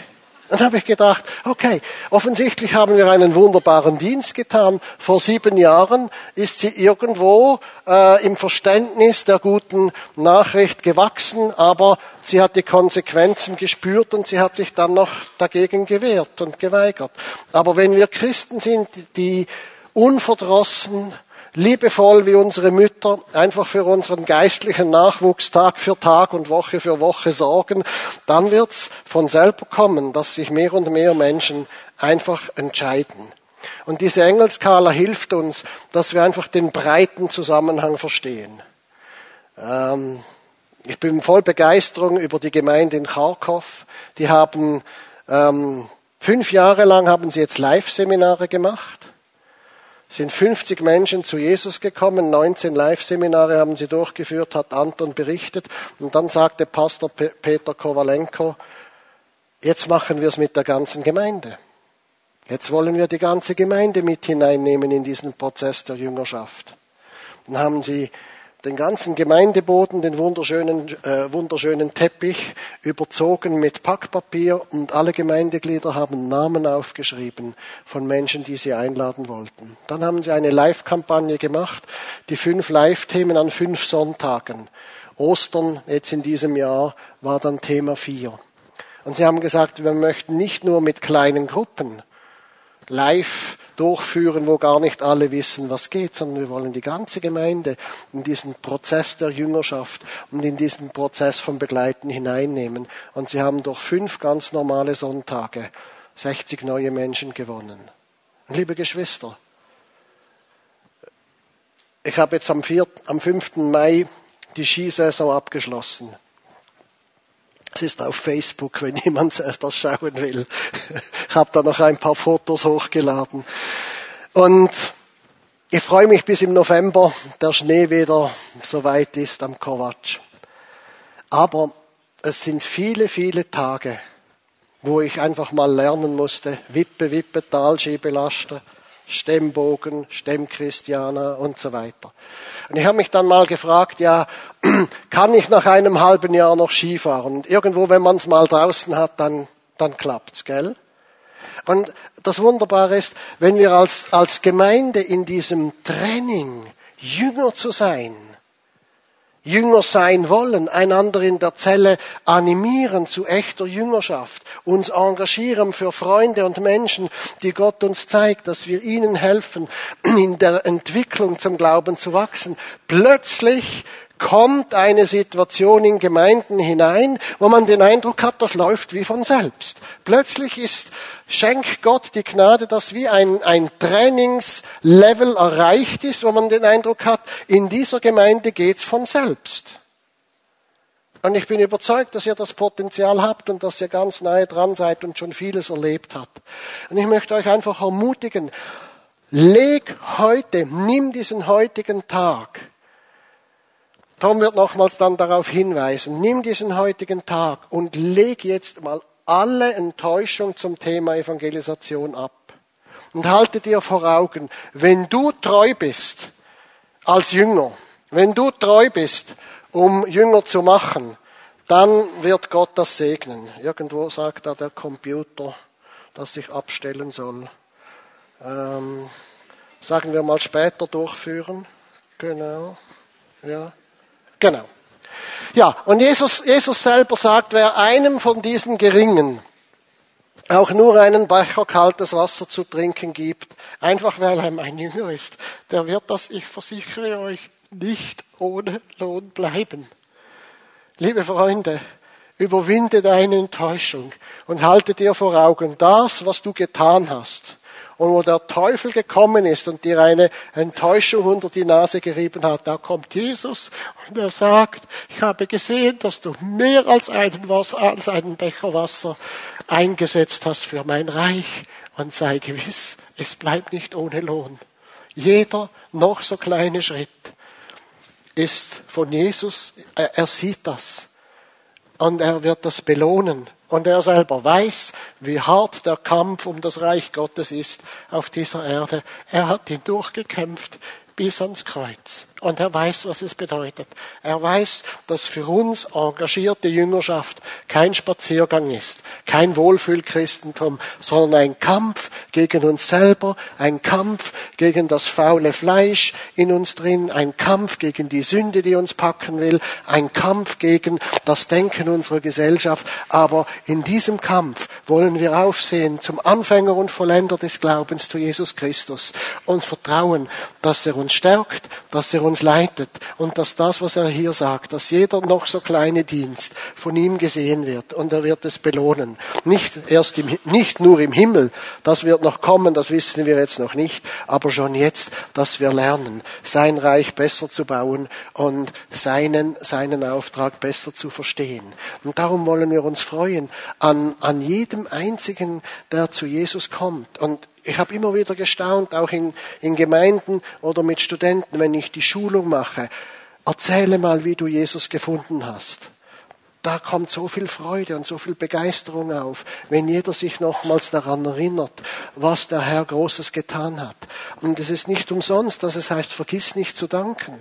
Dann habe ich gedacht, okay, offensichtlich haben wir einen wunderbaren Dienst getan. Vor sieben Jahren ist sie irgendwo äh, im Verständnis der guten Nachricht gewachsen, aber sie hat die Konsequenzen gespürt und sie hat sich dann noch dagegen gewehrt und geweigert. Aber wenn wir Christen sind, die unverdrossen liebevoll wie unsere Mütter einfach für unseren geistlichen Nachwuchs Tag für Tag und Woche für Woche sorgen, dann wird's von selber kommen, dass sich mehr und mehr Menschen einfach entscheiden. Und diese Engelskala hilft uns, dass wir einfach den breiten Zusammenhang verstehen. Ähm, ich bin voll Begeisterung über die Gemeinde in Kharkov. Die haben ähm, fünf Jahre lang haben sie jetzt Live-Seminare gemacht sind 50 Menschen zu Jesus gekommen, 19 Live-Seminare haben sie durchgeführt, hat Anton berichtet. Und dann sagte Pastor Peter Kowalenko, jetzt machen wir es mit der ganzen Gemeinde. Jetzt wollen wir die ganze Gemeinde mit hineinnehmen in diesen Prozess der Jüngerschaft. Dann haben sie den ganzen Gemeindeboden, den wunderschönen, äh, wunderschönen Teppich überzogen mit Packpapier und alle Gemeindeglieder haben Namen aufgeschrieben von Menschen, die sie einladen wollten. Dann haben sie eine Live-Kampagne gemacht, die fünf Live-Themen an fünf Sonntagen. Ostern jetzt in diesem Jahr war dann Thema vier. Und sie haben gesagt, wir möchten nicht nur mit kleinen Gruppen live durchführen, wo gar nicht alle wissen, was geht, sondern wir wollen die ganze Gemeinde in diesen Prozess der Jüngerschaft und in diesen Prozess von Begleiten hineinnehmen. Und sie haben durch fünf ganz normale Sonntage 60 neue Menschen gewonnen. Liebe Geschwister, ich habe jetzt am, 4., am 5. Mai die Skisaison abgeschlossen. Es ist auf Facebook, wenn jemand das schauen will. Ich habe da noch ein paar Fotos hochgeladen. Und ich freue mich bis im November, der Schnee wieder so weit ist am Kovac. Aber es sind viele, viele Tage, wo ich einfach mal lernen musste, Wippe, Wippe, Talschiebelaster, Stemmbogen, Stemmchristianer und so weiter. Und ich habe mich dann mal gefragt, ja, kann ich nach einem halben Jahr noch Skifahren? Und irgendwo, wenn man es mal draußen hat, dann, dann klappt's, gell? Und das Wunderbare ist, wenn wir als, als Gemeinde in diesem Training Jünger zu sein, Jünger sein wollen, einander in der Zelle animieren zu echter Jüngerschaft, uns engagieren für Freunde und Menschen, die Gott uns zeigt, dass wir ihnen helfen, in der Entwicklung zum Glauben zu wachsen. Plötzlich kommt eine Situation in Gemeinden hinein, wo man den Eindruck hat, das läuft wie von selbst. Plötzlich ist, schenkt Gott die Gnade, dass wie ein, ein Trainingslevel erreicht ist, wo man den Eindruck hat, in dieser Gemeinde geht's von selbst. Und ich bin überzeugt, dass ihr das Potenzial habt und dass ihr ganz nahe dran seid und schon vieles erlebt habt. Und ich möchte euch einfach ermutigen, leg heute, nimm diesen heutigen Tag, Tom wird nochmals dann darauf hinweisen, nimm diesen heutigen Tag und leg jetzt mal alle Enttäuschung zum Thema Evangelisation ab. Und halte dir vor Augen, wenn du treu bist als Jünger, wenn du treu bist, um Jünger zu machen, dann wird Gott das segnen. Irgendwo sagt da der Computer, dass ich abstellen soll. Ähm, sagen wir mal später durchführen. Genau. Ja. Genau. Ja, und Jesus, Jesus selber sagt, wer einem von diesen Geringen auch nur einen Becher kaltes Wasser zu trinken gibt, einfach weil er mein Jünger ist, der wird das, ich versichere euch, nicht ohne Lohn bleiben. Liebe Freunde, überwinde deine Enttäuschung und halte dir vor Augen, das, was du getan hast, und wo der Teufel gekommen ist und dir eine Enttäuschung unter die Nase gerieben hat, da kommt Jesus und er sagt, ich habe gesehen, dass du mehr als einen, Wasser, als einen Becher Wasser eingesetzt hast für mein Reich und sei gewiss, es bleibt nicht ohne Lohn. Jeder noch so kleine Schritt ist von Jesus, er sieht das und er wird das belohnen. Und er selber weiß, wie hart der Kampf um das Reich Gottes ist auf dieser Erde. Er hat ihn durchgekämpft bis ans Kreuz. Und er weiß, was es bedeutet. Er weiß, dass für uns engagierte Jüngerschaft kein Spaziergang ist, kein Wohlfühlchristentum, sondern ein Kampf gegen uns selber, ein Kampf gegen das faule Fleisch in uns drin, ein Kampf gegen die Sünde, die uns packen will, ein Kampf gegen das Denken unserer Gesellschaft. Aber in diesem Kampf wollen wir aufsehen zum Anfänger und Vollender des Glaubens zu Jesus Christus und vertrauen, dass er uns stärkt, dass er uns leitet und dass das, was er hier sagt, dass jeder noch so kleine Dienst von ihm gesehen wird und er wird es belohnen. Nicht erst im, nicht nur im Himmel, das wird noch kommen, das wissen wir jetzt noch nicht, aber schon jetzt, dass wir lernen, sein Reich besser zu bauen und seinen, seinen Auftrag besser zu verstehen. Und darum wollen wir uns freuen an, an jedem einzigen, der zu Jesus kommt. Und ich habe immer wieder gestaunt, auch in, in Gemeinden oder mit Studenten, wenn ich die Schulung mache. Erzähle mal, wie du Jesus gefunden hast. Da kommt so viel Freude und so viel Begeisterung auf, wenn jeder sich nochmals daran erinnert, was der Herr Großes getan hat. Und es ist nicht umsonst, dass es heißt, vergiss nicht zu danken.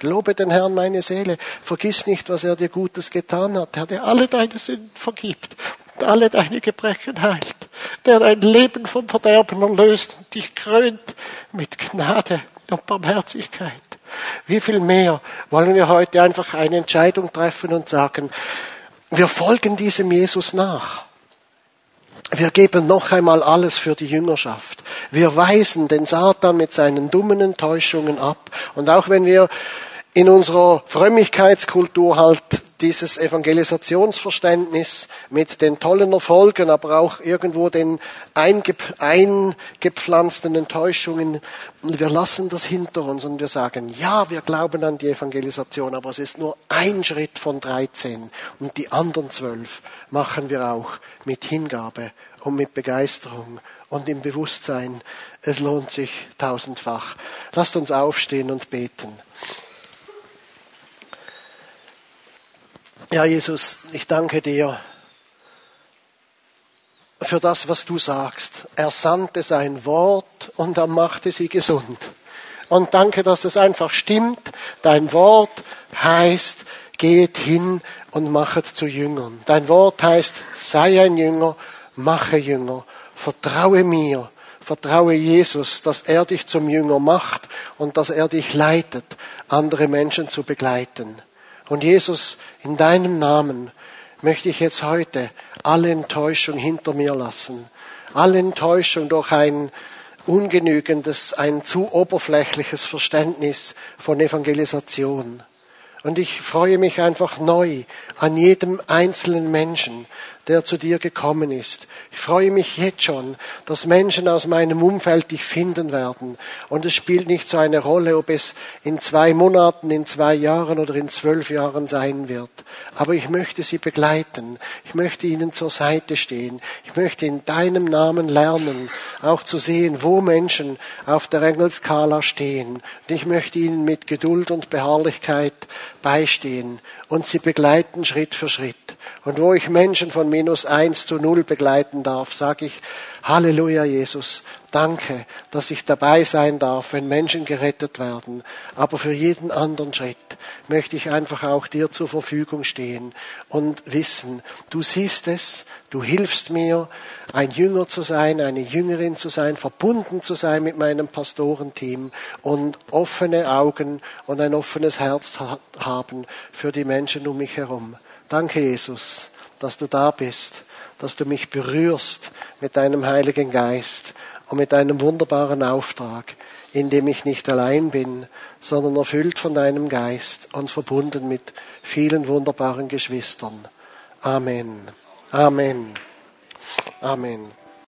Lobe den Herrn meine Seele, vergiss nicht, was er dir Gutes getan hat, der dir alle deine Sünden vergibt und alle deine Gebrechen heilt der dein Leben vom Verderben erlöst und dich krönt mit Gnade und Barmherzigkeit. Wie viel mehr wollen wir heute einfach eine Entscheidung treffen und sagen, wir folgen diesem Jesus nach. Wir geben noch einmal alles für die Jüngerschaft. Wir weisen den Satan mit seinen dummen Enttäuschungen ab. Und auch wenn wir in unserer Frömmigkeitskultur halt dieses Evangelisationsverständnis mit den tollen Erfolgen, aber auch irgendwo den eingepflanzten Enttäuschungen. Wir lassen das hinter uns und wir sagen, ja, wir glauben an die Evangelisation, aber es ist nur ein Schritt von 13 und die anderen zwölf machen wir auch mit Hingabe und mit Begeisterung und im Bewusstsein, es lohnt sich tausendfach. Lasst uns aufstehen und beten. Ja, Jesus, ich danke dir für das, was du sagst. Er sandte sein Wort und er machte sie gesund. Und danke, dass es einfach stimmt. Dein Wort heißt, geht hin und machet zu Jüngern. Dein Wort heißt, sei ein Jünger, mache Jünger, vertraue mir, vertraue Jesus, dass er dich zum Jünger macht und dass er dich leitet, andere Menschen zu begleiten. Und Jesus, in deinem Namen möchte ich jetzt heute alle Enttäuschung hinter mir lassen. Alle Enttäuschung durch ein ungenügendes, ein zu oberflächliches Verständnis von Evangelisation. Und ich freue mich einfach neu an jedem einzelnen Menschen, der zu dir gekommen ist. Ich freue mich jetzt schon, dass Menschen aus meinem Umfeld dich finden werden. Und es spielt nicht so eine Rolle, ob es in zwei Monaten, in zwei Jahren oder in zwölf Jahren sein wird. Aber ich möchte sie begleiten. Ich möchte ihnen zur Seite stehen. Ich möchte in deinem Namen lernen, auch zu sehen, wo Menschen auf der Engelskala stehen. Und ich möchte ihnen mit Geduld und Beharrlichkeit beistehen und sie begleiten Schritt für Schritt. Und wo ich Menschen von minus eins zu null begleiten darf, sage ich, Halleluja, Jesus, danke, dass ich dabei sein darf, wenn Menschen gerettet werden. Aber für jeden anderen Schritt möchte ich einfach auch dir zur Verfügung stehen und wissen, du siehst es, du hilfst mir, ein Jünger zu sein, eine Jüngerin zu sein, verbunden zu sein mit meinem Pastorenteam und offene Augen und ein offenes Herz haben für die Menschen um mich herum. Danke, Jesus, dass du da bist, dass du mich berührst mit deinem Heiligen Geist und mit deinem wunderbaren Auftrag, in dem ich nicht allein bin, sondern erfüllt von deinem Geist und verbunden mit vielen wunderbaren Geschwistern. Amen. Amen. Amen.